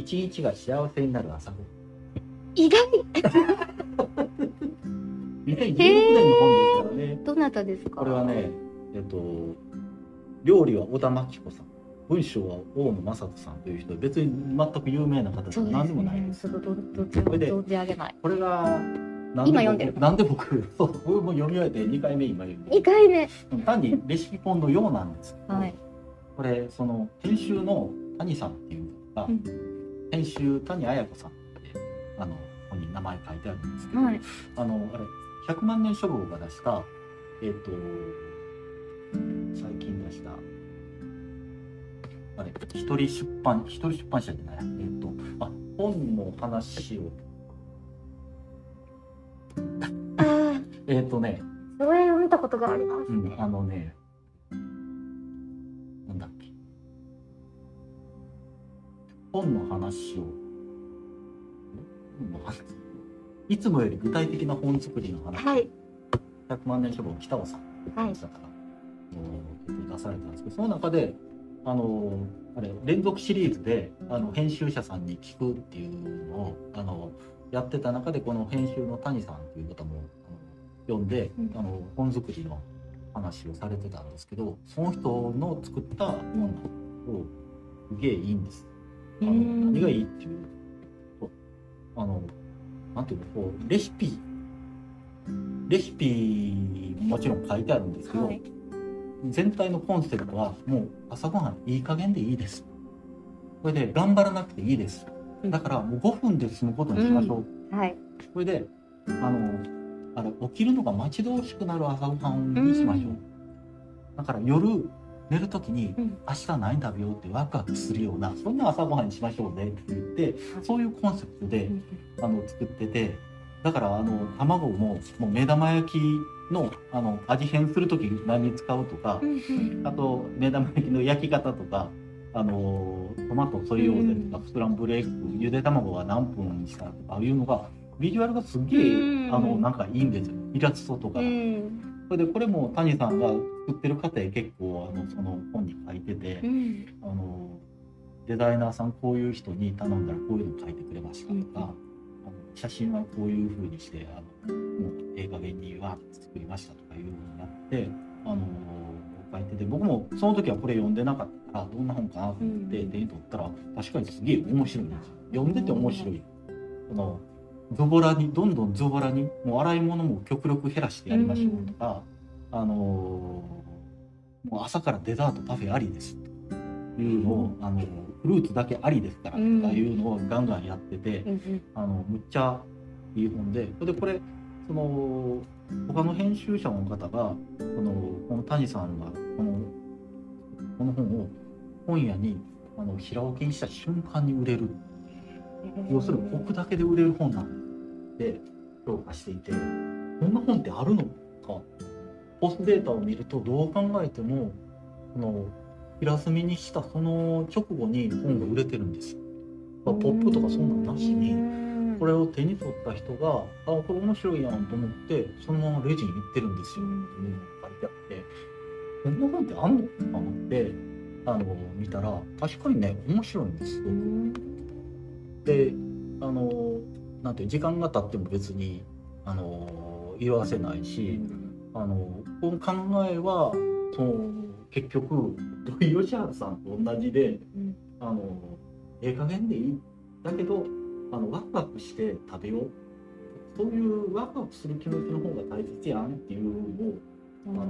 一日が幸せになる朝ごはん。意外。2016年の本ですからね。どなたですか？これはねえっと料理は小田真紀子さん。文章は大野正人さんという人。別に全く有名な方でもそうです何でもないです。ねそれどどっちもこれで存じ上げない。これが今読んでる。なんで僕そう僕も読み終えて2回目今読んで2回目。単にレシピ本のようなんですけど、はい。これその編集の谷さんっていうのが、うん編集谷綾子さんってあのここに名前書いてあるんですけど、はい。あのあれ100万年書房が出したえっ、と最近出したあれ一人出版一人出版社じゃないえっ、とあ本の話を えっ、とねそれを見たことがありますうんね、あのね、本の話を、いつもより具体的な本作りの話、はい。100万年書房北尾さん。はい。だから、出されたんですけど、その中で、あの、あれ、連続シリーズで、あの、編集者さんに聞くっていうのを、あの、やってた中で、この編集の谷さんっていう方も、あの呼んで、うん。あの、本作りの話をされてたんですけど、その人の作った本を、すげえいいんです。あのうん何がいいっていうと、あの、なんていうの、こう、レシピ、レシピももちろん書いてあるんですけど、はい全体のコンセプトはもう朝ごはんいい加減でいいです。これで頑張らなくていいです。だからもう5分で済むことにしましょう。はいこれで、あの、あれ、起きるのが待ち遠しくなる朝ごはんにしましょう。うんだから夜寝るときに、うん。明日何食べようってワクワクするような、そんな朝ごはんにしましょうねって言って、そういうコンセプトで、うんあの作っててだからあの卵ももう目玉焼きのあの味変する時何に使うとかあと目玉焼きの焼き方とかあのトマトソイヨーゼとかスクランブルエッグゆで卵は何分にしたとかいうのがビジュアルがすげえうんあのなんかいいんですよ。イラストとか。うんそれでこれも谷さんが作ってる過程結構あのその本に書いてて、うん。あのデザイナーさんこういう人に頼んだらこういうの書いてくれましたとか、うん。あの写真はこういう風にしてあのもうええ加減にわーって作りましたとかいうのをやってあの書いてて僕もその時はこれ読んでなかったからどんな本かなと思ってうん手に取ったら確かにすげえ面白いんですよ。読んでて面白い。このズボラにどんどんズボラにもう洗い物も極力減らしてやりましょうとか、あのもう朝からデザートパフェありです。というのを、あのフルーツだけありですからとかいうのをガンガンやってて、うんうん。あのむっちゃいい本でそれでこれその他の編集者の方がこのこの谷さんがこのこの本を本屋にあの平置きにした瞬間に売れる。要するに置くだけで売れる本なんで評価していてこんな本ってあるの？かポストデータを見るとどう考えてもこの平積みにしたその直後に本が売れてるんです。よ。ポップとかそんなんなしにこれを手に取った人が「あこれ面白いやん」と思ってそのままレジに行ってるんですよ。うんっていうのが書いてあって。こんな本ってあんの？と思ってあの見たら確かにね面白いんですよ。うん。であのなんていう時間が経っても別にあの色あせないし、あのこの考えはその結局土井善晴さんと同じでうん。あのええ加減でいい。だけどあのワクワクして食べよう。そういうワクワクする気持ちの方が大切やんっていうのをあの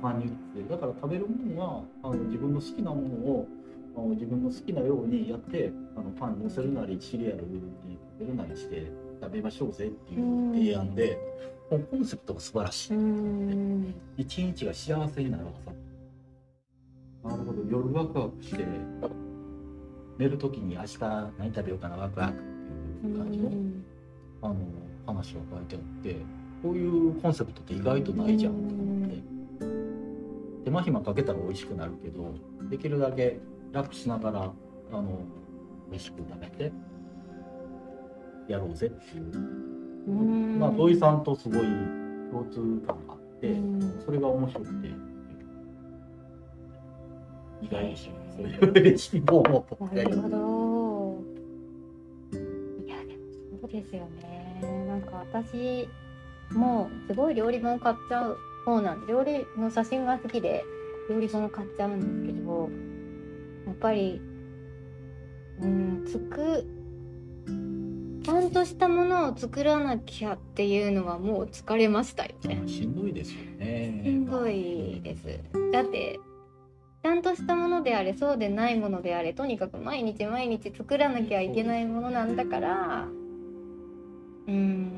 盛んに言ってだから食べるものはあの自分の好きなものをあの自分の好きなようにやってあのパンに乗せるなりシリアルに食べるなりして食べましょうぜっていう提案で、もうコンセプトが素晴らしい。うん。一日が幸せになる朝なるほど。夜ワクワクして寝る時に明日何食べようかなワクワクっていう感じの,、あの話が書いてあってこういうコンセプトって意外とないじゃん。と思って手間暇かけたら美味しくなるけどできるだけ楽しながらあの美味しく食べてやろうぜっていう。うん。まあ土井さんとすごい共通感があって、うん。それが面白くて。意外でしょそういうレシピ本を僕がなるほ読んでどそうですよね。なんか私もすごい料理本買っちゃう方なんで料理の写真が好きで料理本を買っちゃうんですけどやっぱりうんつくちゃんとしたものを作らなきゃっていうのはもう疲れましたよね。しんどいですよね。しんどいです。だってちゃんとしたものであれそうでないものであれとにかく毎日毎日作らなきゃいけないものなんだからうん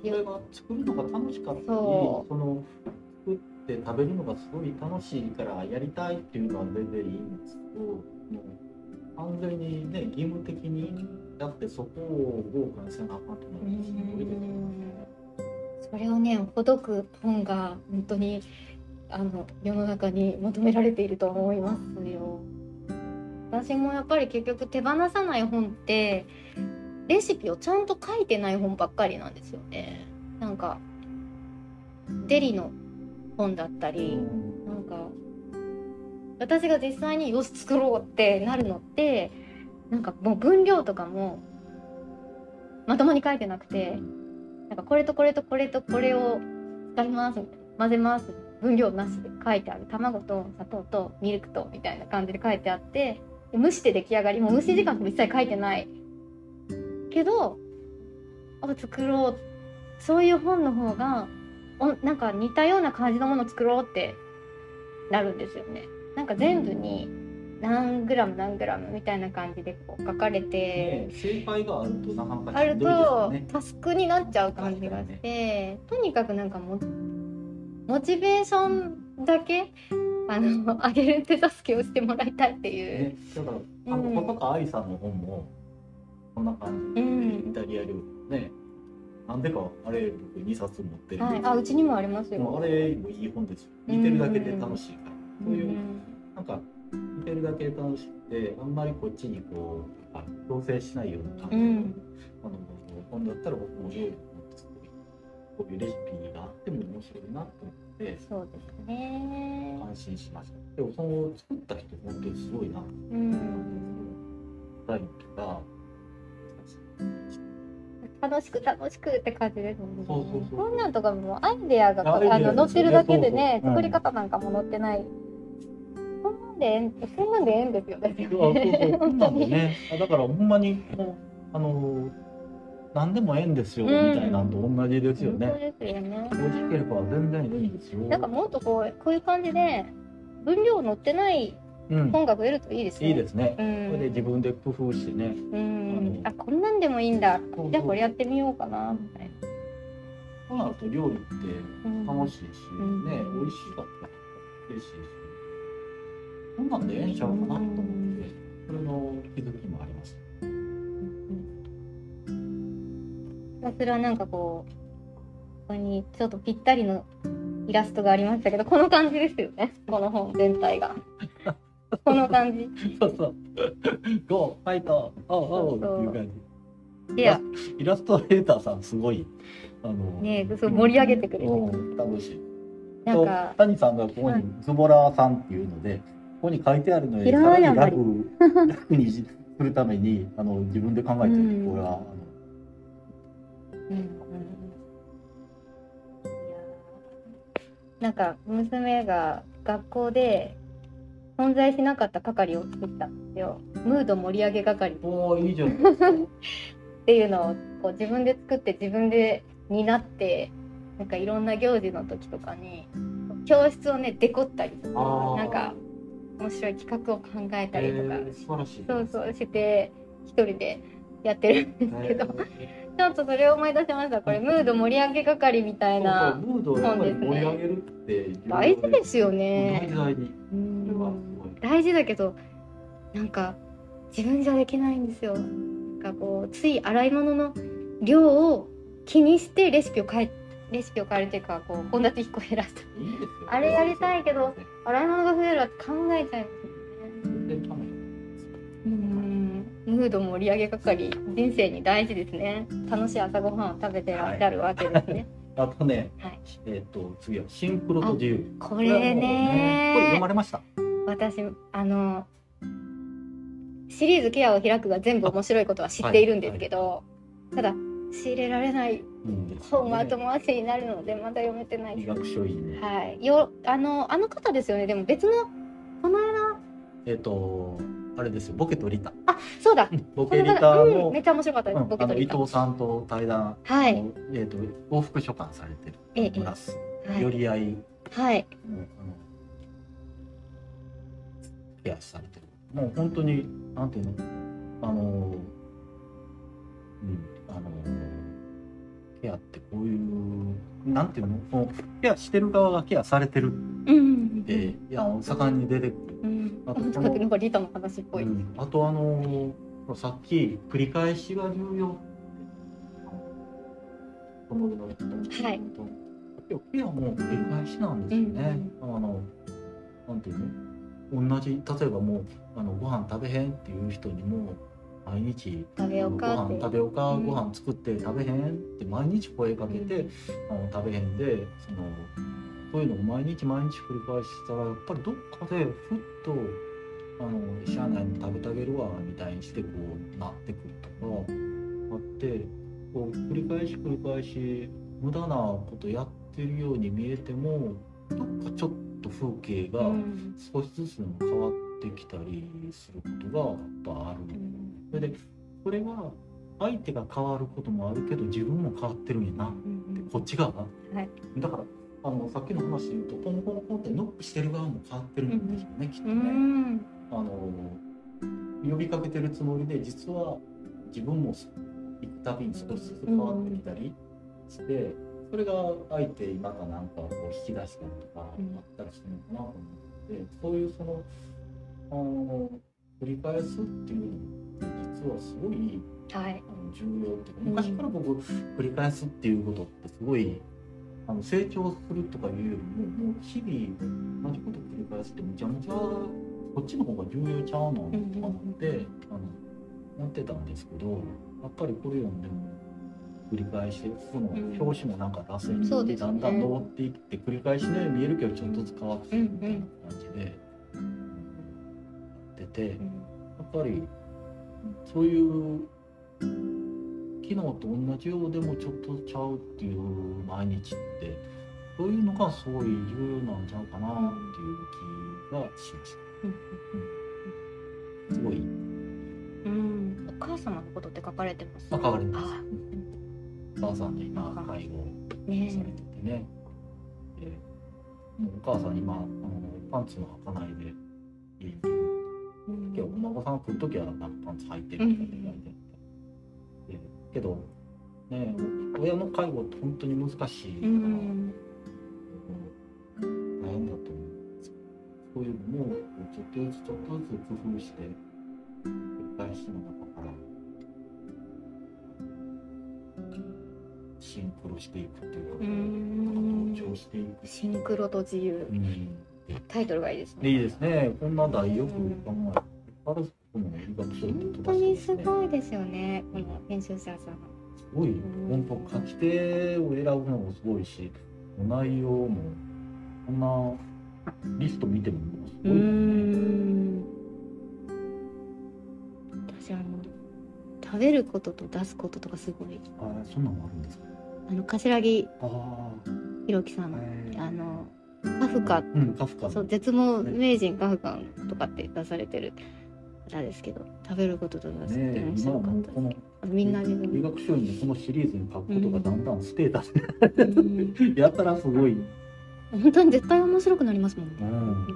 それが作るのが楽しかったり、そその作って食べるのがすごい楽しいからやりたいっていうのは全然いいんですけど、もう完全にね義務的にやってそこを豪華にせなあかんとう思うしんですよそれをねほどく本が本当にあの世の中に求められていると思いますよ。私もやっぱり結局手放さない本ってレシピをちゃんと書いてない本ばっかりなんですよね。なんかデリの本だったり、なんか私が実際によし作ろうってなるのってなんかもう分量とかもまともに書いてなくてなんかこれとこれとこれとこれを使いますみたいな混ぜます分量なしで書いてある。卵と砂糖とミルクとみたいな感じで書いてあってで蒸して出来上がり。もう蒸し時間も一切書いてない。けどあ作ろう。そういう本の方がおなんか似たような感じのものを作ろうってなるんですよね。なんか全部に何グラム何グラムみたいな感じでこう書かれてね、正解があるとなかなかあるとね。タスクになっちゃう感じがして、とにかくなんかもモチベーションだけあの上げる手助けをしてもらいたいっていう。ね、だから、あの、うん小高愛さんの本も、こんな感じで、うんイタリア料理ね。なんでか、あれ、僕2冊持ってるんはい、あうちにもありますよ。あれもいい本ですよ。見てるだけで楽しいから。そういう、んなんか、見てるだけで楽しくて、あんまりこっちにこう、あ強制しないような感じの、うんあの、本だったら僕も料理も作る。こういうレシピがあっても面白いなと思って、そうですね。安心しました。でも、その作った人、本当にすごいな。うん。タイムとか、楽しく楽しくって感じですもんね。こんなんとかもアイデアがあの載ってるだけでね作り方なんかも載ってない。でええんこんなんでええんですよですよあそうそうね。こんなんでね、あだからほんまにもうあの何でもええんですよ、うんみたいなんと同じですよね。ですよね。美味しければ全然いいですよ。なんかもっとこうこういう感じで分量載ってないうん、本が増えるといいですね。いいですね。うん。それで自分で工夫してね。うん。ああこんなんでもいいんだ。そうじゃあこれやってみようかなみたいな。そうなると料理ってうん楽しいし、うんね、美味しかったら嬉しいし、こんなんでええんちゃうかなと思って、それの気づきもあります。ひたすらなんかこうここにちょっとぴったりのイラストがありましたけどこの感じですよね。この本全体が。この感じ。そうそう。ゴー、ファイト、おうおう。っていう感じ。でイラストレーターさんすごいあのねそう盛り上げてくれてうん楽しい。なんかと谷さんがここにズボラさんっていうので、ここに書いてあるのにさらに楽楽にするためにあの自分で考えてる、うん。これはうんうんなんか娘が学校で存在しなかった係を作ったんですよ。ムード盛り上げ係。おーいいじゃ。っていうのをこう自分で作って自分で担ってなんかいろんな行事の時とかに教室をねデコったりとかなんか面白い企画を考えたりとか、えー。そうそうして一人でやってるんですけど、え ちょっとそれを思い出しましたこれムード盛り上げ係みたーいなそうそうムードをやっぱり盛り上げるって重要大事ですよ大ね事。大事。だけどなんか自分じゃできないんですよ。なんかこうつい洗い物の量を気にしてレシピを変えレシピを変えるというかこう献立1個減らすいいですよ。あれやりたいけど洗い物が増えるわって考えちゃいますよね。うんムード盛り上げ係人生に大事ですね。楽しい朝ごはんを食べてらっしゃるわけですね。あとね、はいえっ、と次はシンクロと自由。これねこれ読まれました？私あのシリーズ「ケアを開く」が全部面白いことは知っているんですけど、ただ仕入れられない本は後回しになるのでまだ読めてない。医学書院ね。はい。よあのあの方ですよね。でも別のこの間。えっ、とあれですよ。ボケとリタ。あそうだ。ボケリタの、方うん。めっちゃ面白かった。です、うん。ボケとリタ。藤さんと対談、はい。えっ、と往復書簡されてる。ええ。プラス、はい、寄り合い。はい、のあのケアされてる。もう本当になんていうの？あのうんあのケアってこういうなんていうのこうケアしてる側がケアされてる。うん。って、いや盛んに出てくる。うん、あとなんかなんかリタの話っぽい、うん。あとあのさっき繰り返しが重要はい。ケアも繰り返しなんですよね。あのなんていうの？同じ例えばもうあのご飯食べへんっていう人にも毎日食べようかご飯食べようか、うん。ご飯作って食べへんって毎日声かけて、うん。あの食べへんでそのそういうのを毎日毎日繰り返したらやっぱりどっかでふっとあの社内に食べてあげるわみたいにしてこうなってくるとかあってこう繰り返し繰り返し無駄なことやってるように見えてもどっかちょっと風景がうん。少しずつでも変わってきたりすることがやっぱある。それでそれが相手が変わることもあるけど自分も変わってるんやなうんこっち側が、はい。だからあのさっきの話で言うとポンポンポンってノックしてる側も変わってるんですよね、きっとうね。んあの呼びかけてるつもりで実は自分も行くたびに少しずつ変わってきたりして、それが相手にまたなんかこう引き出したりとかあうん。ったりするのかなと思って、そういうそのあの繰り返すっていう実はすごいはい。あの重要って昔から僕繰り返すっていうことってすごいあの成長するとかいうよりももう日々同じこと繰り返すってめちゃめちゃこっちの方が重要ちゃうのとか思ってあの思ってたんですけどやっぱりこれ読んでも繰り返しこの表紙もなんか脱線そうですね。でだんだん登っていって繰り返しのように見えるけどちょっとずつ変わっていくみたいな感じでやってやっぱりそういう昨日と同じようでもちょっとちゃうっていう毎日ってそういうのがすごい重要なんちゃうかなっていう気がしましうんた。すごい、うんお母様のことって書かれてます？まあ、変わります。あお母さんで今介護ねされててね。でお母さん今あのパンツも履かないで家に今日お孫さんが来る時はなんかパンツ履いてるとかって言われて、でけどね親の介護って本当に難しいから、うん。だと思う。そういうのもちょっとずつちょっとずつ工夫して繰り返しの中からシンクロしていくっていうか、うん。同調していくシンクロと自由。うんタイトルがいいですでいいねですね。こんな題よく。考え本当にすごいですよね。この編集者さんすごい。本当書き手を選ぶのもすごいし内容もこんなリスト見てもすうごいですね。ん。私あの食べることと出すこととかすごい。あそんなのもあるんですか？あの柏木ああ、ひろきさんあのカフカうんカフカの。そう絶望名人カフカとかって出されてる方ですけど食べることと出すってねえ面白かったですみんなに医学書院でこのシリーズに書くことがだんだんステータスうんに やったらすごい。本当に絶対面白くなりますもんねうん。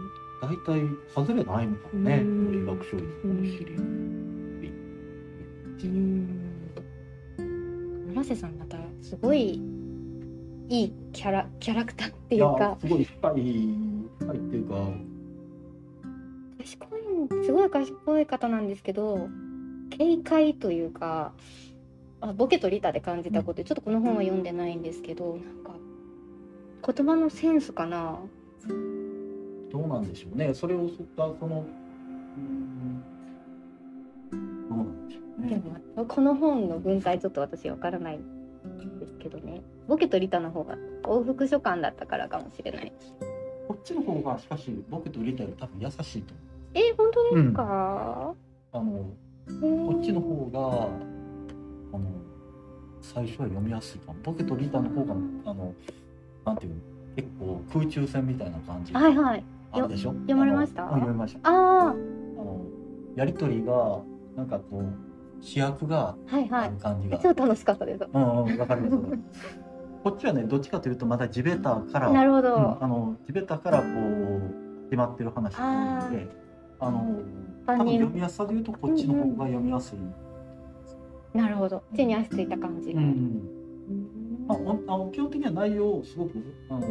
大体外れないのかもね。うん医学書院のシリーズ。うん村瀬さんまたすごいいいキャラキャラクターっていうかすごい深い深いっていうか。賢いすごい賢い方なんですけど軽快というかあボケとリタで感じたことちょっとこの本は読んでないんですけどなんか言葉のセンスかなどうなんでしょうね。それをそったその。うんどうなんでしょうでね。もこの本の文体ちょっと私わからないんですけどねボケとリタの方が往復書簡だったからかもしれないこっちの方がしかし僕と入れたより多分優しいとえ本当ですか、思う。あのここっちの方があの最初は読みやすいかも。ポケとリタの方があのなんていうの？結構空中戦みたいな感じ。はいはい。あるでしょ？読まれました？読みました。ああのやりとりがなんかこう主役があはい。は感じが、超楽しかったです。うんうんわかりますこっちはねどっちかというとまだ地べたからなるほど、うんあの地べたからこう始まってる話なのであの多万分読人みやすさで言うとこっちの方が読みやすい、なるほど。地に足ついた感じ。が、うんうん。うんまあ、あの基本的には内容すごくあの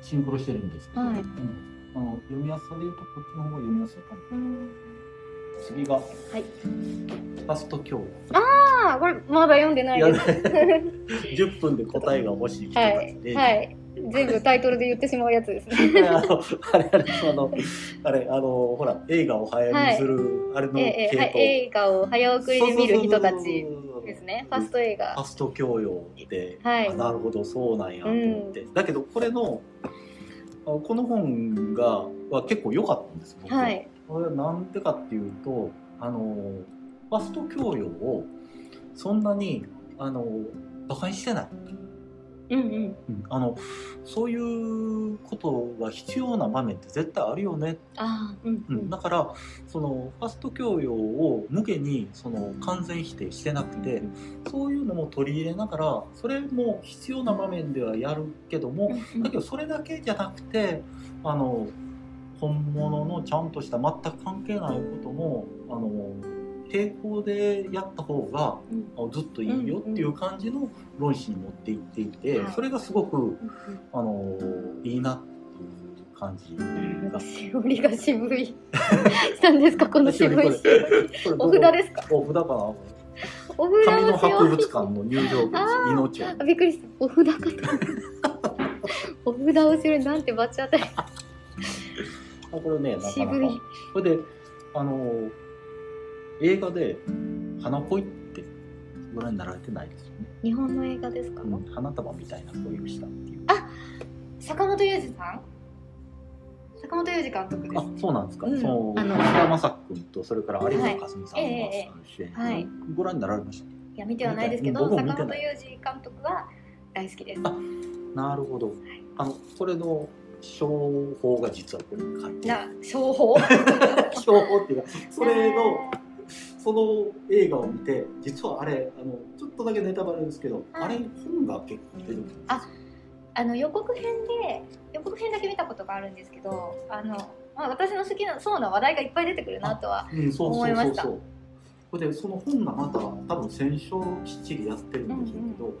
シンクロしてるんですけど、はい。うん。あの読みやすさで言うとこっちの方が読みやすいかもうん次がはい。ファスト教ああこれまだ読んでないです。10 分で答えが欲しい人たはいちで、はい。全部タイトルで言ってしまうやつですね。あのあれあれあのあれあのほら映画を早見する、あれのええはい、系統映画を早送りで見る人たちですね。ファスト映画。ファスト教養で、はい。あなるほどそうなんやと思って、だけどこれのあこの本がは結構良かったんです僕はいこれはなんでかっていうとあのファスト教養をそんなにあの馬鹿にしてない、うんうん。うん。あのそういうことが必要な場面って絶対あるよね。ああうんう、うん。んだからそのファスト教養を無下にその完全否定してなくてそういうのも取り入れながらそれも必要な場面ではやるけどもうん。だけどそれだけじゃなくてあの本物のちゃんとした全く関係ないこともあの並行でやった方がうずっといいよっていう感じの論旨に持っていっていてはい。それがすごくうんあのいいなっていう感じうんが。しおりが渋い。したんですかこの渋いしお札ですか？お札かな。お札紙のは博物館の入場物あー。命を。あびっくりした。お札かと。お札を知るなんてバチ当たり。あこれねなかなか。これであの映画で「花恋」ってご覧になられてないですよね、日本の映画ですか、うん、花束みたいな恋をしたっていう。坂本雄二さん？坂本雄二監督です。あそうなんですか、うん。そのあの菅田将暉君とそれから有村架純さんが主演、はい。ご覧になられました？いや見てはないですけど坂本てない。雄二監督は大好きです。あなるほど。あのこれの商法が実はこれに書いてな商法？商法っていうかそれのその映画を見て実はあれあのちょっとだけネタバレですけど、はいあれ本が結構出るんですああの予告編で予告編だけ見たことがあるんですけどあの、まあ、私の好きなそうな話題がいっぱい出てくるなとはうん、そうそ思いうましたそうそうこれでその本がまた多分選書きっちりやってるんでしょうけど、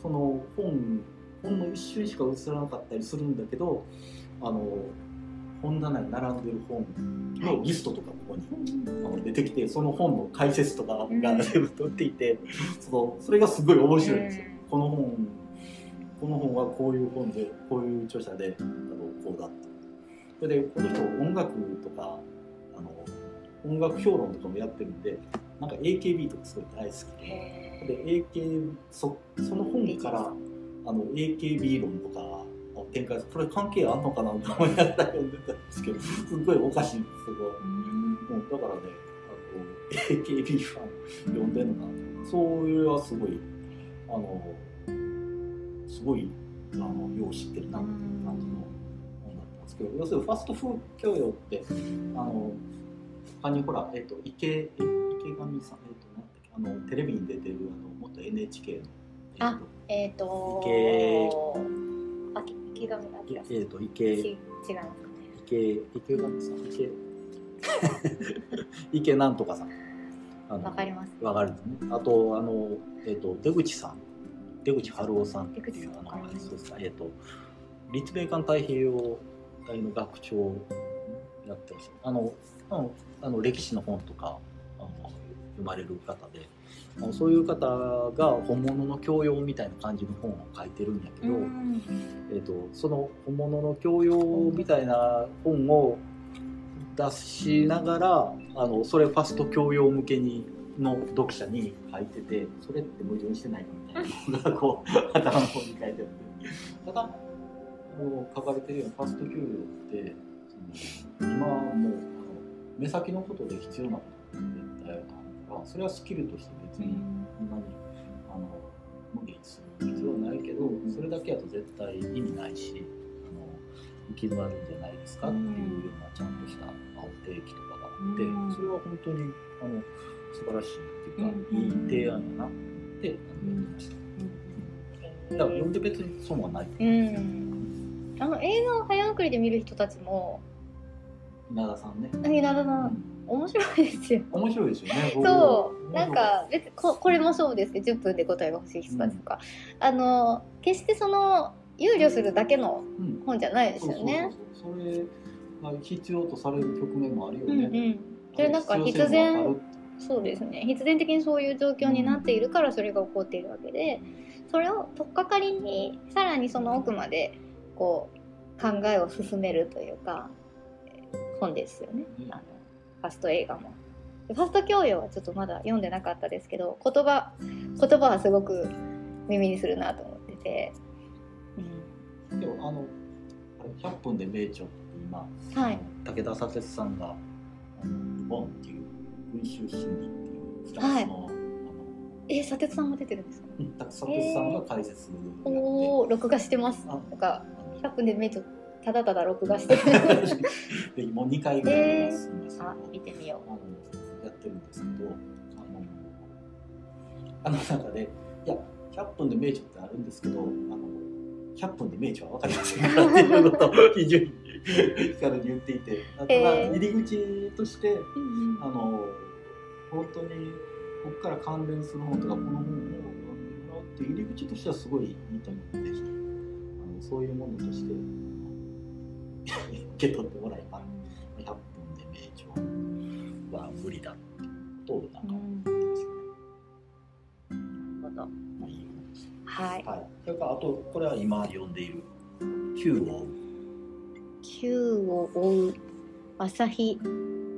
その本ほんの一瞬しか映らなかったりするんだけどあの本棚に並んでる本のリストとかここにあの出てきてその本の解説とかがうん。全部載っていて、そのそれがすごい面白いんですよ。この本この本はこういう本でこういう著者であのこうだって。それでこの人音楽とかあの音楽評論とかもやってるんでなんか AKB とかすごい大好きで。へで AK そその本からあの AKB 論とかを展開するこれ関係あんのかなと思いながら読んでたんですけどすっごいおかしいんですけど。ーうんもうだからね、あの AKB ファン呼んでんのかな。そういうはすごい、あの、すごい、あの、よう知ってるなっていう感じの本だったんですけど、要するにファストフード教養って、あの、他にほら、えっと、池、え池上さん、えっと、なんだっけ、あの、テレビに出てる、あの、元 NHK の、あえっ、と池。あき池上彰さん。えっと、池、違いますかね。池、池上さん、池、池なんとかさん。わかります。わかるんですね。あと、あの、えっ、と、出口さん。出口春夫さんっていう、出口さんあの、そうですかえっ、と、立命館太平洋大の学長をやってらっしゃあの、あの歴史の本とか、あの、読まれる方で、そういう方が本物の教養みたいな感じの本を書いてるんやけど、うん。えっとその本物の教養みたいな本を出しながらあのそれファスト教養向けにの読者に書いててそれって矛盾してないみたいなのがこう 頭の方に書いてあってただもう書かれてるようにファスト教養って今はもうあの目先のことで必要なことって絶対あるからそれはスキルとして別にそん。なにあの無理する必要はないけどそれだけやと絶対意味ないしあの行き詰まるんじゃないですかっていうようなちゃんとした定期とかがあって、うん。それは本当にあの素晴らしいっていうか、うん。いい提案やなって思いました。だから読んで別に損はないとうんあの映画を早送りで見る人たちも稲田さんね。稲田さん面白いですよ。面白いですよね。そう。なん僕か別ここれもそうですけど10分で答えが欲しい人たちとか、あの決してその憂慮するだけのうん。本じゃないですよね。それが必要とされる局面もあるようんうね。ん、それなんか必然るそうですね必然的にそういう状況になっているからそれが起こっているわけでそれを取っかかりにさらにその奥までこう考えを進めるというか本ですよね。うんファスト映画も。でファスト教養はちょっとまだ読んでなかったですけど言葉言葉はすごく耳にするなと思ってて、でもあのあれ100分で名著って今、はい。武田砂鉄さんが「あのボン」っていう群衆心理っていうフランスの,、はいえ砂鉄さんも出てるんですか？うん武田砂鉄さんが解説やって、おお録画してます。あなんかあ100分でめっちゃただただ録画して。るでもう2回ぐらいやってますん。ですけど、あ見てみよあのやってるんですけど あの中でいや100分で名著ってあるんですけどあの100分で名著は分かりませんからっていうことを非常に 光に言っていて。ただへー入り口としてう、うん。あの本当にここから関連する本とかこの本を読んでもらうっていう入り口としてはすごいいいと思うのでぜひあのそういうものとして受け取ってもらえば100分で名著は。無理だってことをなんか思ってますよね。なるほどまあいい本ですはい。はい、それからあとこれは今読んでいる「Q を追う Q を追う朝日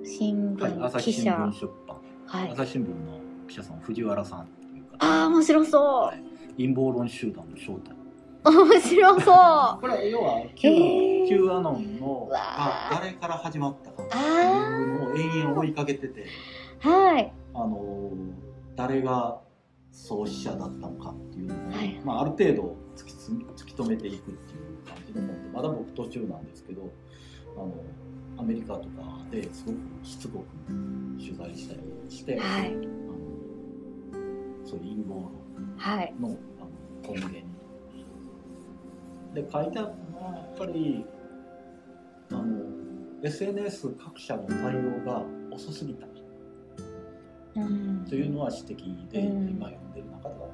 新」はい、聞朝日新聞出版、はい。朝日新聞の記者さん藤原さんっていう方。ああ面白そはい。陰謀論集団の正体。う面白そう。これは要は Q,、へー Q アノンのうわー。が誰から始まったかってあいうのを延々追いかけてて。はい。あのー誰が創始者だったのかっていうのを、はい。まあ、ある程度突きつ突き止めていくっていう感じのもんでまだ僕途中なんですけどあのアメリカとかですごくしつこく取材したりして、はい。あのそういう陰謀論はい。のあの根源に。で書いてあるのはやっぱりあの SNS 各社の対応が遅すぎたうん。というのは指摘でうん。今読んでる中では。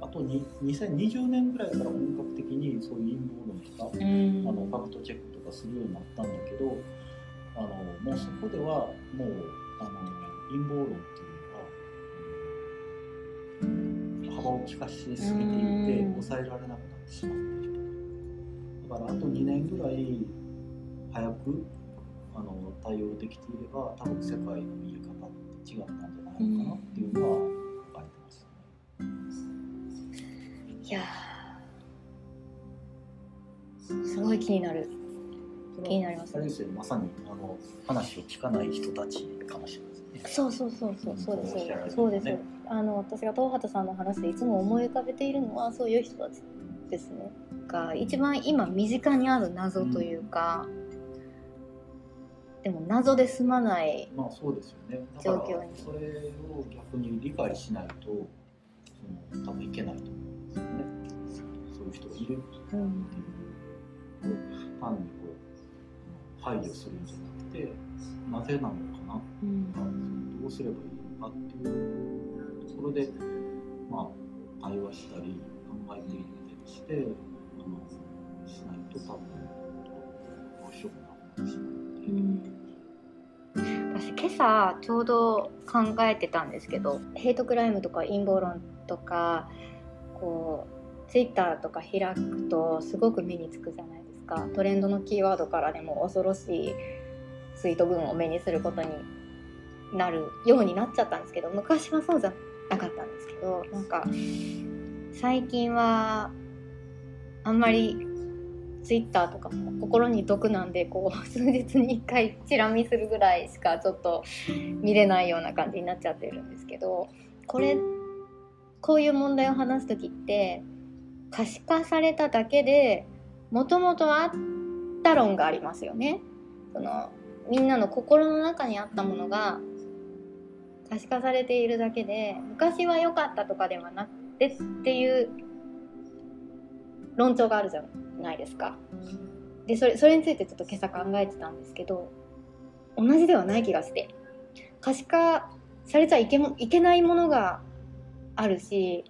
あとに2020年ぐらいから本格的にそういう陰謀論とかうん。あのファクトチェックとかするようになったんだけどあのもうそこではもうあの陰謀論っていうのは、うん幅を利かしすぎていてうん。抑えられなくなってしまっからあと2年ぐらい早くあの対応できていれば多分世界の見え方って違ったんじゃないのかなっていうのは書いてますよね。いやー。すごい気になる。気になりますあれですよまさにあの話を聞かない人たちかもしれない。そうそうそうそうそうです。そうです。ね。あの私が東畑さんの話でいつも思い浮かべているのはそういう人たちですねが一番今身近にある謎というか、でも謎で済まないまあそうですよね。だから状況にそれを逆に理解しないとその多分いけないと思うんですよね。そういう人がいるっていう。単にこう配慮するんじゃなくてなぜなのかな？うん。どうすればいいのかっていうところでまあ対話したり考えていったりしてあのしないと多分どうしようもなくなってしまうってう。ん私今朝ちょうど考えてたんですけどヘイトクライムとか陰謀論とかこうツイッターとか開くとすごく目につくじゃないですかトレンドのキーワードからでも恐ろしいツイート群を目にすることになるようになっちゃったんですけど昔はそうじゃなかったんですけどなんか最近はあんまりツイッターとかも心に毒なんでこう 数日に1回チラ見するぐらいしかちょっと見れないような感じになっちゃってるんですけどこれこういう問題を話す時って可視化されただけでもともとあった論がありますよね。そのみんなの心の中にあったものが可視化されているだけで昔は良かったとかではなくてっていう論調があるじゃないですか。でそれそれについてちょっと今朝考えてたんですけど同じではない気がして可視化されちゃいけもいけないものがあるし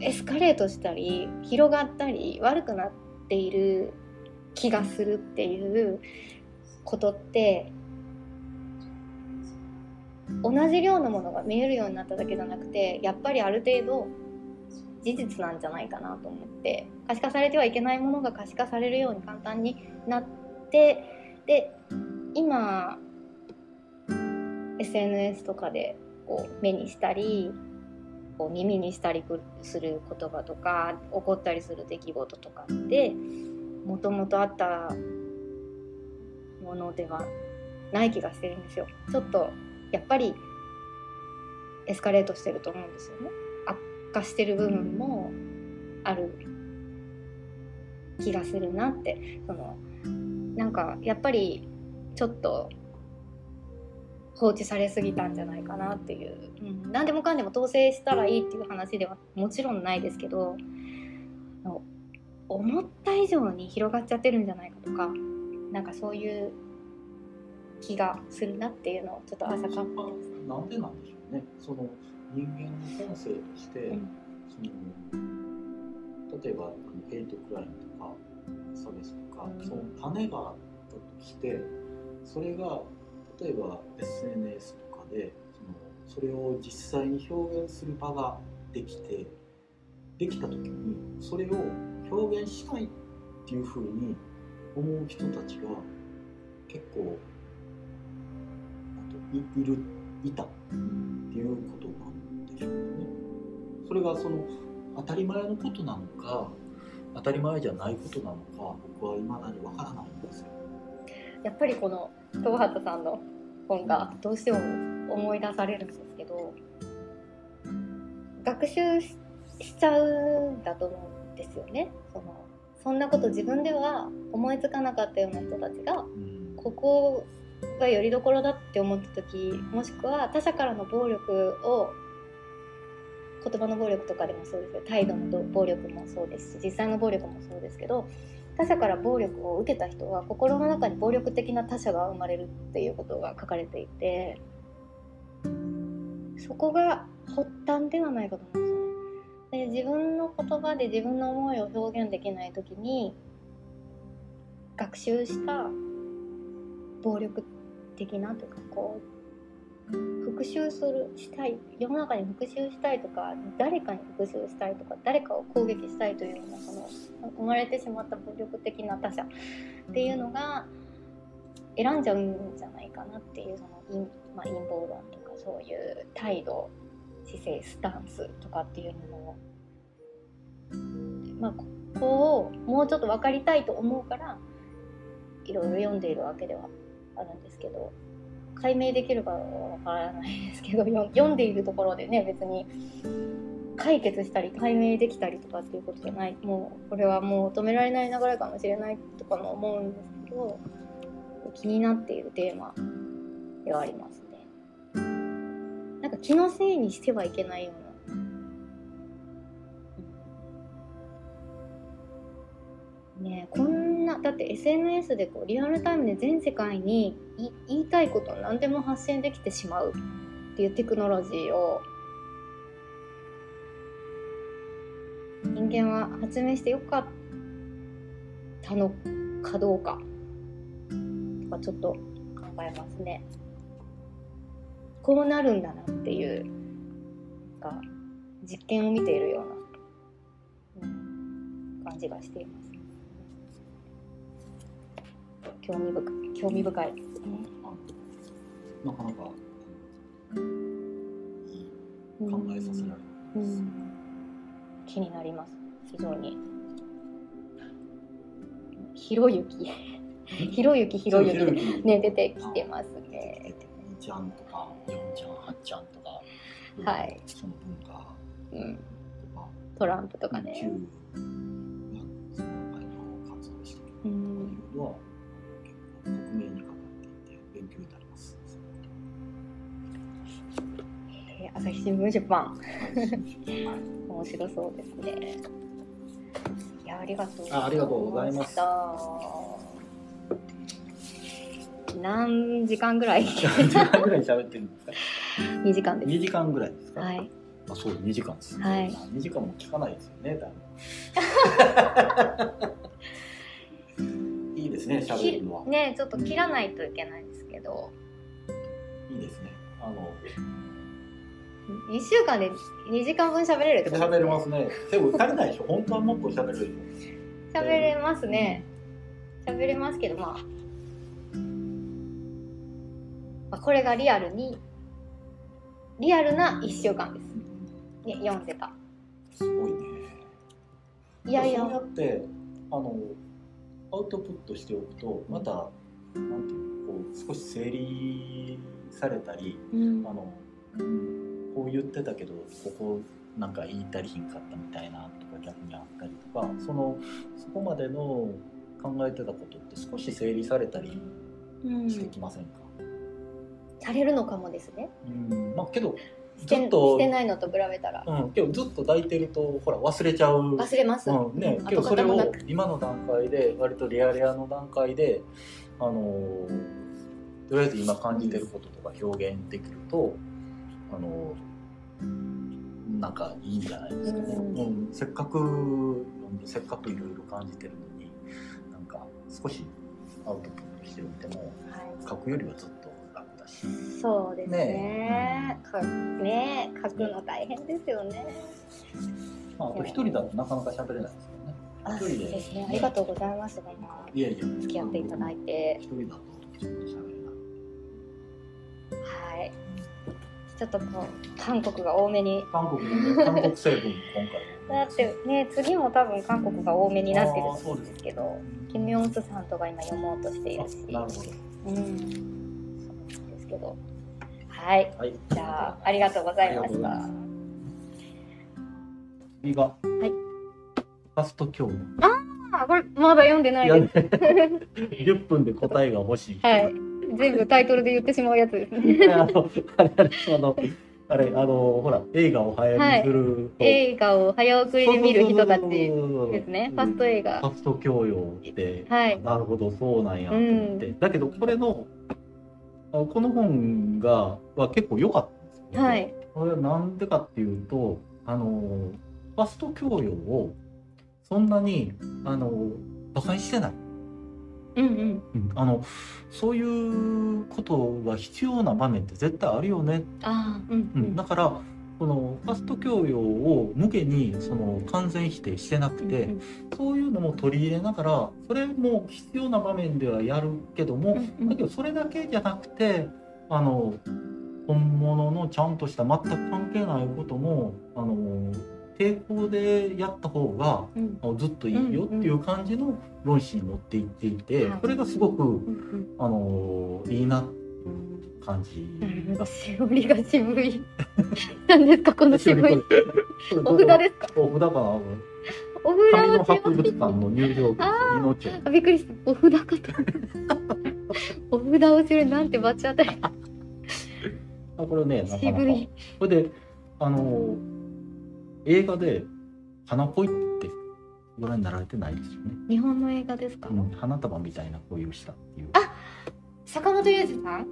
エスカレートしたり広がったり悪くなっている気がするっていうことって同じ量のものが見えるようになっただけじゃなくてやっぱりある程度事実なんじゃないかなと思って可視化されてはいけないものが可視化されるように簡単になってで今 SNS とかでこう目にしたりこう耳にしたりする言葉とか起こったりする出来事とかってもともとあったものではない気がしてるんですよ。ちょっとやっぱりエスカレートしてると思うんですよね。化してる部分もある気がするなって。そのなんかやっぱりちょっと放置されすぎたんじゃないかなっていう、うん、何でもかんでも統制したらいいっていう話ではもちろんないですけど思った以上に広がっちゃってるんじゃないかとかなんかそういう気がするなっていうのをちょっと朝感じます。なんでなんでしょうね。その人間の本性として、うん、その例えばヘイトクライムとか差別とか、うん、その種があったとしてそれが例えば SNS とかでそのそれを実際に表現する場ができてできた時にそれを表現したいっていうふうに思う人たちが結構いいるいたっていうことなんでしょうかね。それがその当たり前のことなのか当たり前じゃないことなのか僕はいまだにわからないんですよ。やっぱりこの東畑さんの本がどうしても思い出されるんですけど学習しちゃうんだと思うんですよね。そのそんなこと自分では思いつかなかったような人たちが、ここがよりどころだって思った時もしくは他者からの暴力を言葉の暴力とかでもそうですけど態度の暴力もそうですし実際の暴力もそうですけど他者から暴力を受けた人は心の中に暴力的な他者が生まれるっていうことが書かれていてそこが発端ではないかと思うんですよね。で自分の言葉で自分の思いを表現できない時に学習した暴力的なというかこう復讐するしたい世の中に復讐したいとか誰かに復讐したいとか誰かを攻撃したいというようなその生まれてしまった暴力的な他者っていうのが選んじゃうんじゃないかなっていうその陰,、まあ、陰謀論とかそういう態度姿勢スタンスとかっていうのを、まあ、ここをもうちょっと分かりたいと思うからいろいろ読んでいるわけではあるんですけど解明できるかわからないですけど読んでいるところでね別に解決したり解明できたりとかっていうことじゃないもうこれはもう止められない流れかもしれないとかも思うんですけど気になっているテーマではありますね。なんか気のせいにしてはいけないような。ねこんなだって SNS でこうリアルタイムで全世界に言いたいことを何でも発信できてしまうっていうテクノロジーを人間は発明してよかったのかどうかとかちょっと考えますね。こうなるんだなっていうか実験を見ているような感じがしています。興味深い興味深い。ですね。なかなか考えさせられる、うん、気になります。非常に。ひろゆき。ひろゆきひろゆき。ね出てきてますね。ちゃんとか4ちゃん8ちゃんとか、はい、その文化。うん、トランプとか旧ね。その中に活動してうん。のは克明に書かれていて勉強になります。えー朝日新聞出版。面白そうですね。いやありがとうあありがとうございます。何時間ぐらい？何時間ぐらい喋ってるんですか？2時間です。2時間ぐらいですか、はい。あそう2時間です、はい。2時間も聞かないですよね多分。い いですね喋るのは、ねちょっと切らないといけないんですけど、いいですね。あの1週間で2時間分喋れるってこと？喋れますね。でも足りないでしょ？本当はもっと喋れるでし喋れますね。喋れますけど、まあ、まあ、これがリアルに、リアルな1週間です。ね、読んでた。ょすごいね。いや。いやそうや、ってあのアウトプットしておくとまたなんていうのこう少し整理されたりうん。あのこう言ってたけどここなんか言い足りひんかったみたいなとか逆にあったりとかそのそこまでの考えてたことって少し整理されたりうん。してきませんか、されるのかもですね。うん。まあけどずっとしてないのと比べたら。うん、けどずっと抱いてるとほら忘れちゃう。忘れます。うんねうん、けどそれを今の段階で割とレアレアの段階であのーとりあえず今感じてることとか表現できるとあのーなんかいいんじゃないですかね、うん。うん。せっかく読んでせっかくいろいろ感じてるのになんか少しアウトプットしておいてもはい。書くよりはずっとそうですねね。かね書くの大変ですよね。まあ、あと一人だとなかなか喋れないですよねあ、一そう人でですね。ありがとうございます。ね、いやいや付き合っていただいて。一人だとちょっと喋れないはい。ちょっとこう韓国が多めに。韓国のね、韓国成分今回だってね次も多分韓国が多めになってるんですすけど、キム・ヨンスさんとか今読もうとしているし、あなるほど。うん、けど。はい。はい。じゃあありがとうございました次が、はいファスト教養。あ、これまだ読んでないです。10分で答えが欲しい。はい。全部タイトルで言ってしまうやつですね。あの、あれ、あれ、あの、あれ、あの、ほら、映画を早見すると。映画を早送りで見る人たちでですね。ファスト映画フ。ァスト教養って、はい。なるほど、そうなんやと思って。だけど、これの、あこの本が、は結構良かったんですよ。はい。これはなんでかっていうと、あの、ファスト教養を、そんなに、あの、馬鹿にしてない。うんうん。うんあのそういうことが必要な場面って絶対あるよね、ああ、うんう、うんん。だからこのファスト教養を無下にその完全否定してなくて、うんそういうのも取り入れながらそれも必要な場面ではやるけども、うんだけどそれだけじゃなくてあの本物のちゃんとした全く関係ないこともあの抵抗でやった方がうん。ずっといいよっていう感じの論旨に持っていっていて、はい。それがすごくうんうん。あのいいな感じ。しおりが渋い。何ですかこの渋い。お札ですか？お札かな？お紙の札博物館の入場あびっくりした。お札かと。お札をするなんて罰当たり。あこれねなかなか。これであの映画で「花恋」ってご覧になられてないですよね、日本の映画ですか？うん、花束みたいな恋をしたっていうあ坂本裕二さん？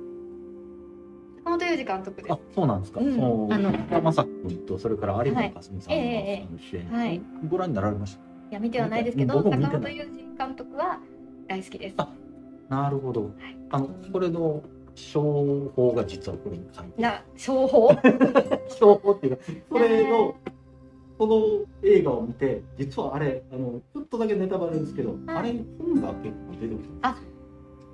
坂本裕二監督です。あ。そうなんですか、うん。あの山崎君とそれから有村架純さんがはいええええ。主演、はい。ご覧になられました？いや見てはないですけど、坂本裕二監督は大好きです。あなるほど。あのこれの商法が実はこれに書いてな商法？商法っていうかそれのこの映画を見て実はあれあのちょっとだけネタバレですけど、あれに本が結構出てくるあ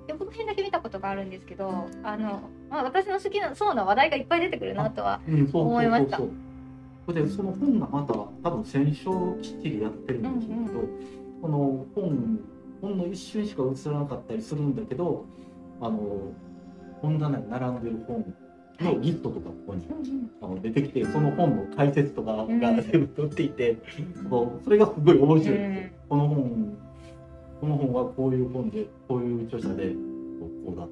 予告編だけ見たことがあるんですけど、あのまあ私の好きなそうな話題がいっぱい出てくるなとは。うん、そうそう思いました。でその本がまた多分選書きっちりやってるんでしょうけど、この本本の一瞬しか映らなかったりするんだけどあの本棚に並んでる本のリストとかここにあの出てきてその本の解説とかがうん全部載っていて、そうそれがすごい面白い、うんこの本この本はこういう本でこういう著者でこうだ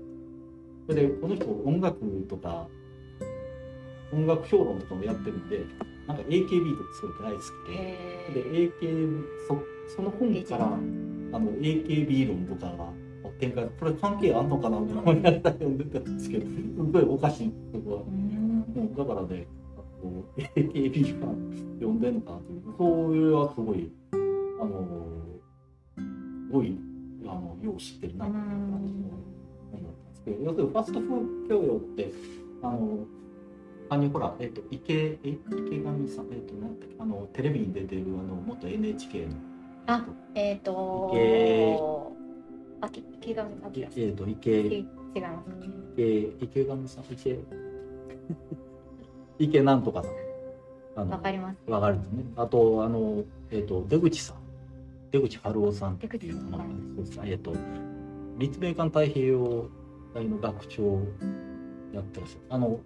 それでこの人音楽とか音楽評論とかもやってるんでなんか AKB とかすごい大好きで。へで AKB そその本からあの AKB 論とかが展開これ関係あんのかなと思いながら読んでたんですけどすごいおかしいそこはもうだからね AKB が読んでんのかなというそういうのはすごいあのすごいあのよう知ってるなっていう感じけど要するにファストフード教養ってあの他にほら、えっと池え池上さん、えっとなんだっけあのテレビに出てるあの元 NHK のあえっ、と池。池上彰えっと池。違います池池上さん池。池なんとかさん。あのわかります。わかるんですね。あと、あの、えっ、と、出口さん。出口春夫さんっていうのが、そうですね。えっ、と、立命館太平洋大の学長をやってらっしゃる。あの、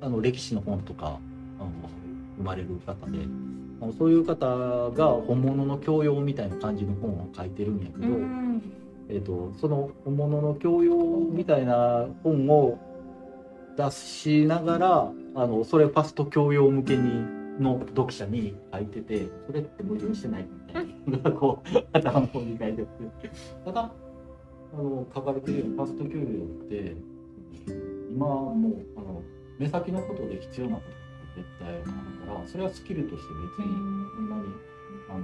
あの、歴史の本とか、あの、生まれる方で、そういう方が本物の教養みたいな感じの本を書いてるんやけど、うんえっとその本物の教養みたいな本を出しながらあのそれファスト教養向けにの読者に書いててそれって矛盾してないみたいなこう頭の方に書いてあってただあの書かれてるようにファスト教養って今はもうあの目先のことで必要なことって絶対あるからそれはスキルとして別にそんなにあの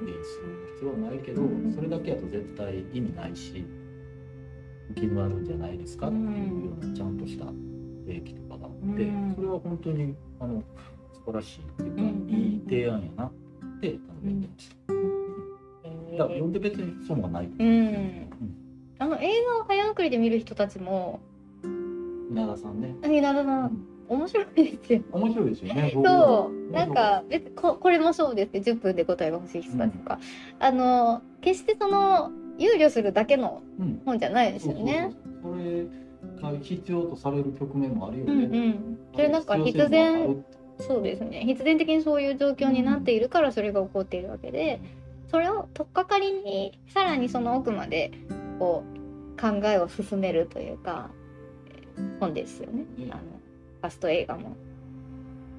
無理する必要はないけどそれだけやと絶対意味ないし気になるんじゃないですかっていうようなちゃんとした定期とかがあってうん。それは本当にあの素晴らしいっていうかうん。いい提案やなってあのてました。いや読んで別に損はないう。ん。あの映画を早送りで見る人たちも稲田さんね。稲田さん面白いですよ。面白いですよね。そう。なんか別にここれもそうですけど10分で答えが欲しい人たちとか、あの決してその憂慮するだけのうん。本じゃないですよね。それが必要とされる局面もあるようんうね。ん、それなんか必然る。そうですね。必然的にそういう状況になっているからそれが起こっているわけでそれを取っかかりにさらにその奥までこう考えを進めるというか本ですよね。ねあのファスト映画も。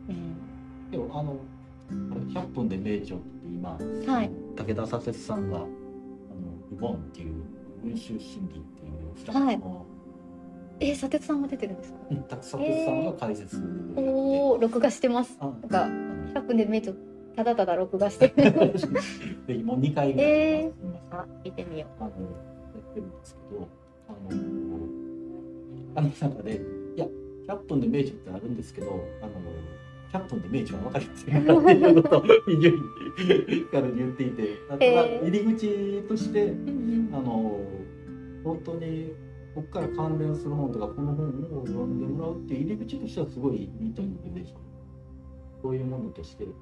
うん。でもあのこれ100分で名著って今、はい。武田佐哲さんがあのウボンっていう群衆心理っていうフランスの、え佐哲さんも出てるんですか？佐哲さんが解説で、おお録画してます。あなんかあの100分でめっちゃただただ録画してる。でもう2回ぐらいえーあ見てみよあのやってるんですけどあのあの中でいや100分で名著ってあるんですけどあの100分で名著は分かりませんかっていうことを非常に彼に言っていて入り口としてう。うんあの本当にここから関連する本とかこの本を読んでもらうっていう入り口としてはすごいいいと思うのでそういうものとして受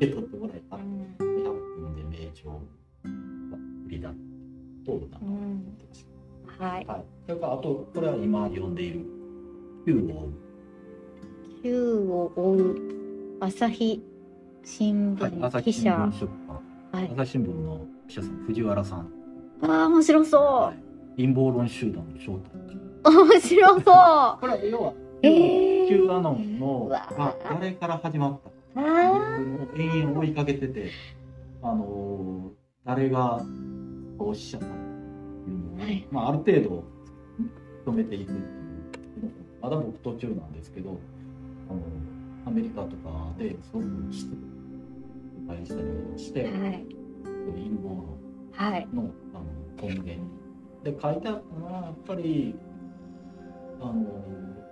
け取ってもらえたら100分で名著が売りだとなん。か思ってました。はい。はい、それからあとこれは今読んでい。る「Q を追う九を追う朝日新」はい、聞朝日新記者。はい。朝日新聞の記者さん藤原さん、ああ面白そはい。陰謀論集団の正体う。面白そう。あこれは要はえー Q アノンのうわが誰から始まったかあっていうのを延々追いかけてて、あのー誰がおっしゃったかっていうのを、はいまあ、ある程度止めていくっていうまだ僕途中なんですけどあのアメリカとかですごくして会社にして、はい。そういう陰謀論はい。のあの根源に。で書いてあったのはやっぱりあの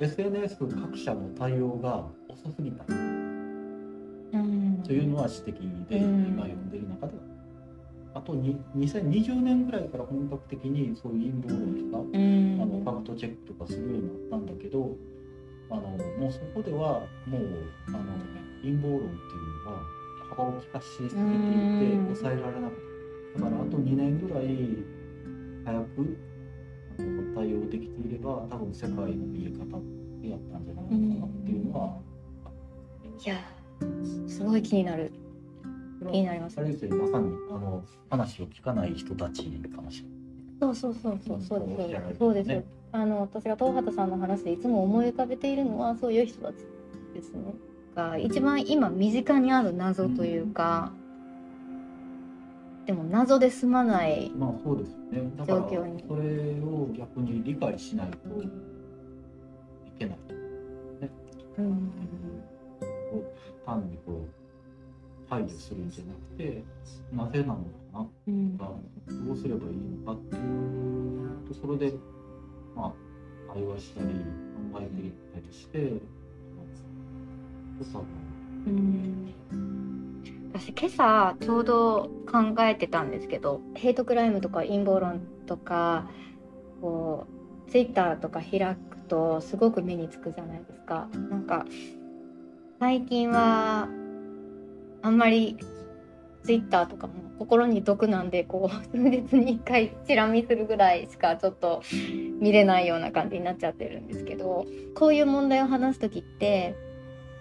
SNS 各社の対応が遅すぎたうん。というのは指摘で、うん今読んでる中では。あとに2020年ぐらいから本格的にそういう陰謀論とか、うん。あのファクトチェックとかするようになったんだけどあのもうそこではもうあの陰謀論っていうのは幅を利かしすぎていてうん抑えられなかっただからあと2年ぐらい早くあ対応できていれば多分世界の見え方でやったんじゃないのかなっていうのは、いやすごい気になる。気になります。あれですよまさにあの話を聞かない人たちかもしれない。そうそうそうそうそうです。そうです、ねあの私が東畑さんの話でいつも思い浮かべているのはそういう人たちですね。が一番今身近にある謎というか、でも謎で済まないまあそうですよね。それを逆に理解しないといけない。うん。単にこう排除するんじゃなくてなぜなのかな。うん。どうすればいいのかっていうところでまあ対話したり考えていったりしてうん。私今朝ちょうど考えてたんですけどヘイトクライムとか陰謀論とかこうツイッターとか開くとすごく目につくじゃないですか。なんか最近はあんまりツイッターとかも心に毒なんでこう数日に1回チラ見するぐらいしかちょっと見れないような感じになっちゃってるんですけどこういう問題を話す時って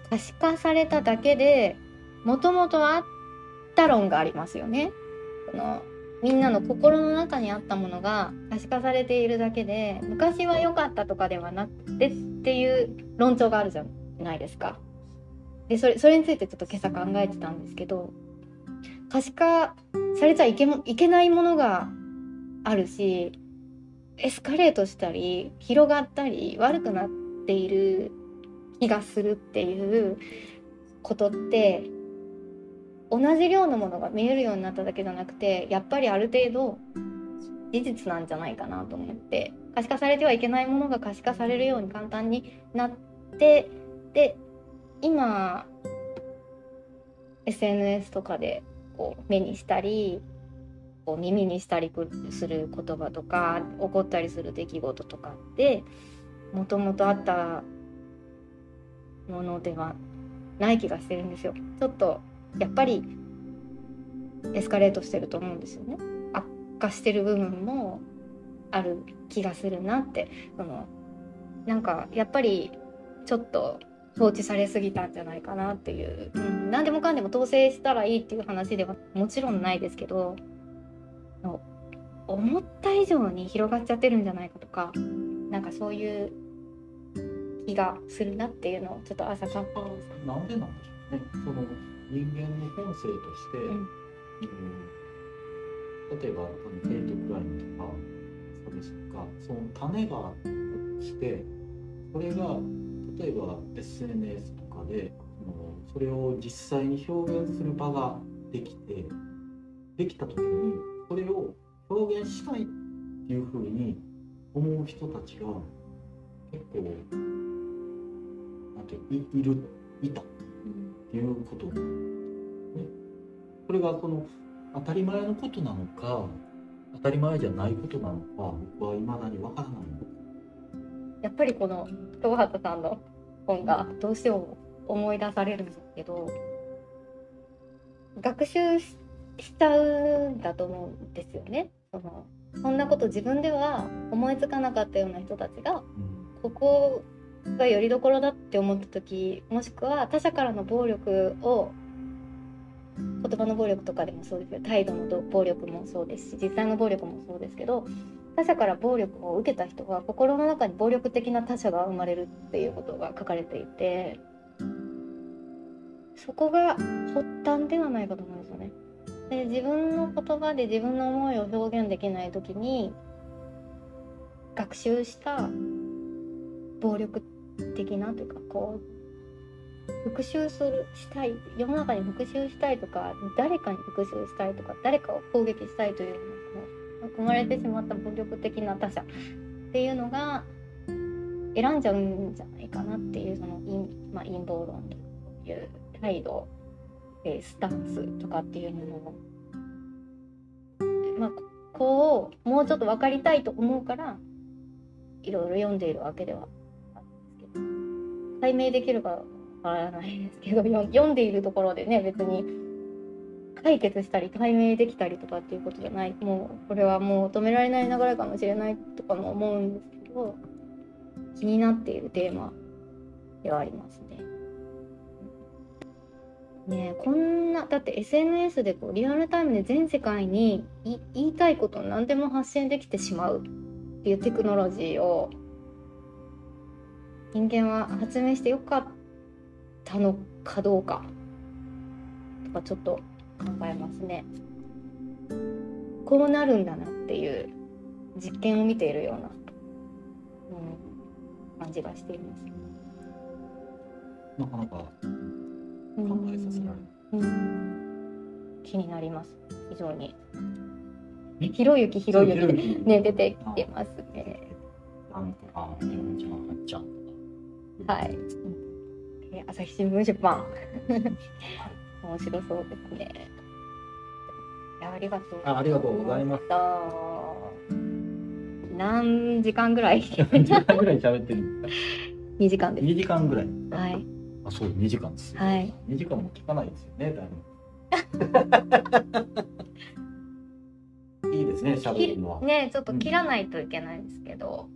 可視化されただけでもともとあった論がありますよね。そのみんなの心の中にあったものが可視化されているだけで昔は良かったとかではなくてっていう論調があるじゃないですか。でそれそれについてちょっと今朝考えてたんですけど可視化されちゃいけいけないものがあるしエスカレートしたり広がったり悪くなっている気がするっていうことって同じ量のものが見えるようになっただけじゃなくてやっぱりある程度事実なんじゃないかなと思って可視化されてはいけないものが可視化されるように簡単になってで今 SNS とかでこう目にしたりこう耳にしたりする言葉とか起こったりする出来事とかってもともとあったものではない気がしてるんですよ。ちょっとやっぱりエスカレートしてると思うんですよね。悪化してる部分もある気がするなってそのなんかやっぱりちょっと放置されすぎたんじゃないかなっていう、うん、何でもかんでも統制したらいいっていう話ではもちろんないですけど思った以上に広がっちゃってるんじゃないかとかなんかそういう気がするなっていうのをちょっと朝かなんでなんでしょうね。その人間の本性として、うん。うん例えばヘイトクライムとか差別とかその種があったとしてそれが例えば SNS とかでそれを実際に表現する場ができてできた時にそれを表現したいっていうふうに思う人たちが結構なんているいた。っていうこと、ね、それがその当たり前のことなのか当たり前じゃないことなのか僕は未だにわからない。やっぱりこの東畑さんの本がどうしても思い出されるんですけど学習ししちゃうんだと思うんですよね。そのそんなこと自分では思いつかなかったような人たちがここがよりどころだって思った時もしくは他者からの暴力を言葉の暴力とかでもそうですけど態度の暴力もそうですし実際の暴力もそうですけど他者から暴力を受けた人は心の中に暴力的な他者が生まれるっていうことが書かれていてそこが発端ではないかと思うんですよね。で自分の言葉で自分の思いを表現できない時に学習した暴力的なというかこう復讐するしたい世の中に復讐したいとか誰かに復讐したいとか誰かを攻撃したいというのが生まれてしまった暴力的な他者っていうのが選んじゃうんじゃないかなっていうその陰,、まあ、陰謀論という態度えスタンスとかっていうのもまあこうもうちょっと分かりたいと思うからいろいろ読んでいるわけでは解明できるかわからないですけど 読んでいるところでね別に解決したり解明できたりとかっていうことじゃないもうこれはもう止められない流れかもしれないとかも思うんですけど気になっているテーマではありますね。ねえこんなだって SNS でこうリアルタイムで全世界にい言いたいことを何でも発信できてしまうっていうテクノロジーを人間は発明してよかったのかどうか。とかちょっと考えますね。こうなるんだなっていう実験を見ているような、うん、感じがしています。なかなかうん。考えさせられる。うん。気になります。非常に。え？ひろゆきひろゆきね出てきてますね。なんとか、はい、えー朝日新聞出版。面白そうですね。いやありがとう。あありがとうございます。した何時間ぐらい？2時間ぐらい喋ってる。んですか2時間です。2時間ぐらい。はい。あそう2時間ですよ、はい。2時間も聞かないですよね多分 いいですね喋るのは、ねちょっと切らないといけないんですけど、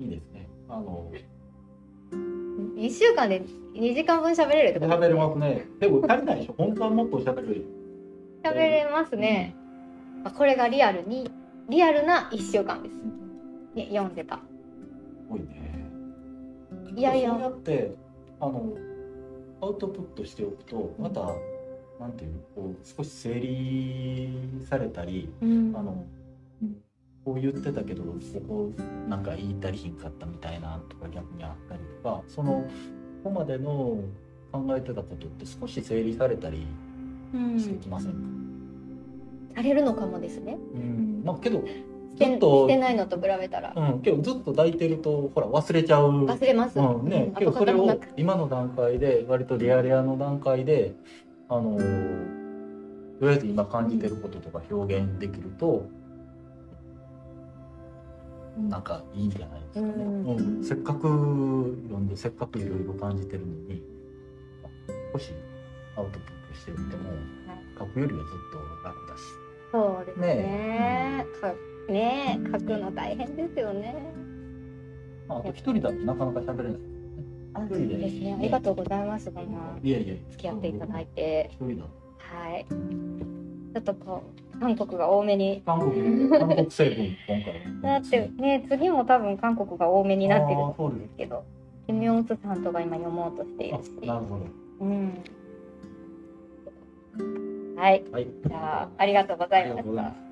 いいですね。あの1週間で2時間分喋れるってこと？喋れますね。でも足りないでしょ？本当はもっと喋る喋れますね、あこれがリアルにリアルな1週間です、ね、読んでた。すごいね。いやいや。そうやってあのアウトプットしておくとまた、なんていうのこう少し整理されたりうん。あのこう言ってたけどここなんか言い足りひんかったみたいなとか逆にあったりとかそのここまでの考えてたことって少し整理されたりうんしてきませんか、されるのかもですね。うん。まあけどずっとしてないのと比べたら。うん、けどずっと抱いてるとほら忘れちゃう。忘れます、うん。ね、けどそれを今の段階で割とリアルアの段階であのとりあえず今感じてることとか表現できると、なんかいいんじゃないですかね、うん。うんせっかく読んでせっかくいろいろ感じてるのに少しアウトプットしてみても書くよりはずっと楽だし。そうですね。ねかね書くの大変ですよね。まあ、あと一人だとなかなか喋れない。あ一人でですね。ありがとうございますそんないやいや。付き合っていただいて。はい。ちょっとこう韓国が多めに。韓国韓国成分今回。だってね次も多分韓国が多めになってるあーそうですけどキム・ヨンスさんとか今読もうとしているし。あなるほど。うん。はい。はい。じゃあありがとうございました